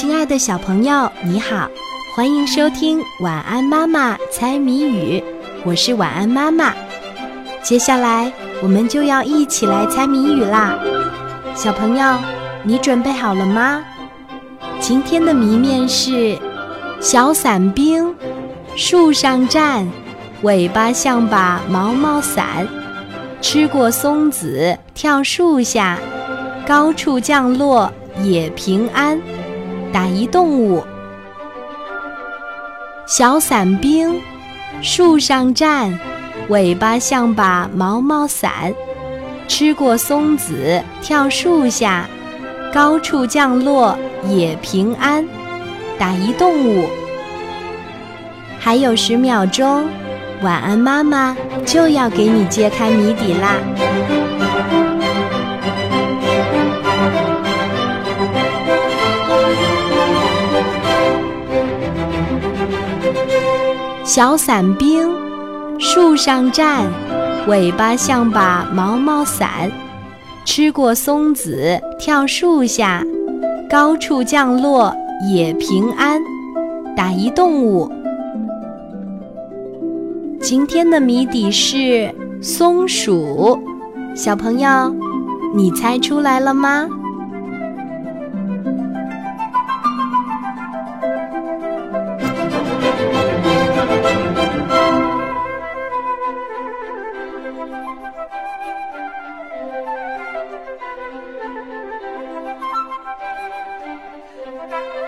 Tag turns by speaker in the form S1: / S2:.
S1: 亲爱的小朋友，你好，欢迎收听《晚安妈妈猜谜语》，我是晚安妈妈。接下来我们就要一起来猜谜语啦，小朋友，你准备好了吗？今天的谜面是：小伞兵，树上站，尾巴像把毛毛伞，吃过松子跳树下，高处降落也平安。打一动物，小伞兵，树上站，尾巴像把毛毛伞，吃过松子跳树下，高处降落也平安。打一动物，还有十秒钟，晚安妈妈就要给你揭开谜底啦。小伞兵，树上站，尾巴像把毛毛伞，吃过松子跳树下，高处降落也平安。打一动物。今天的谜底是松鼠，小朋友，你猜出来了吗？Thank you.